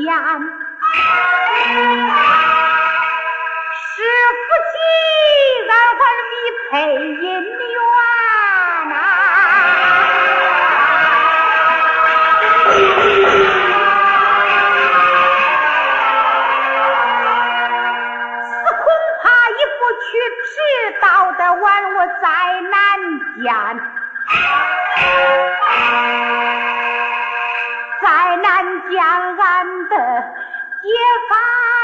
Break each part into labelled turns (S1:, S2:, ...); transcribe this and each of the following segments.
S1: 是夫妻，俺还没配姻缘啊。我恐怕一不去，迟到的晚，我再难见。也罢。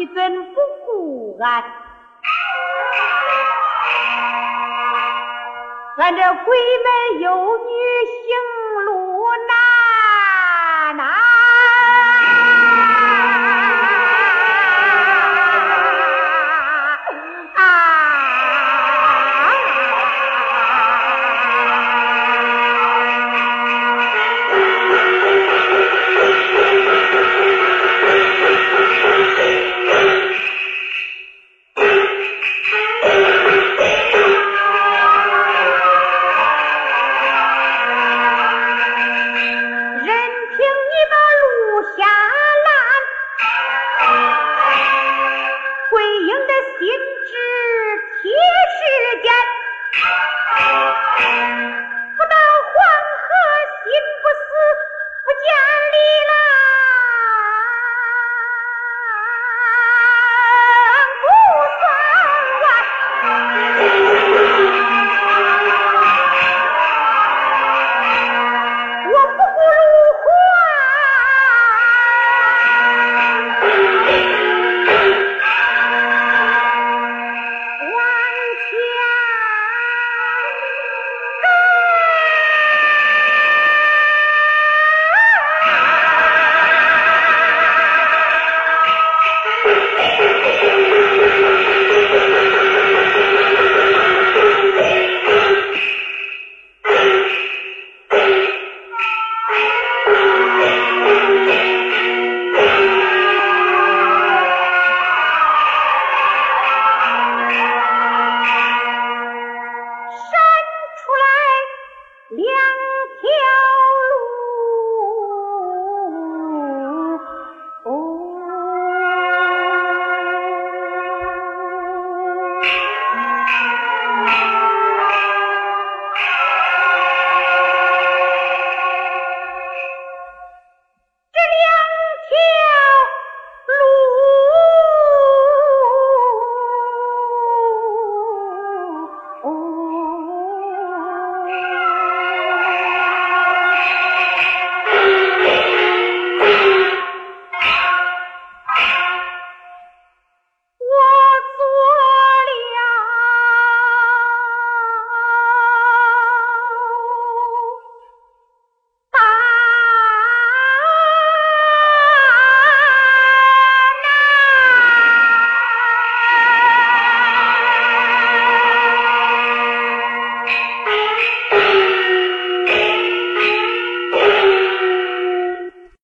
S1: 你怎不顾俺？俺这闺门有女。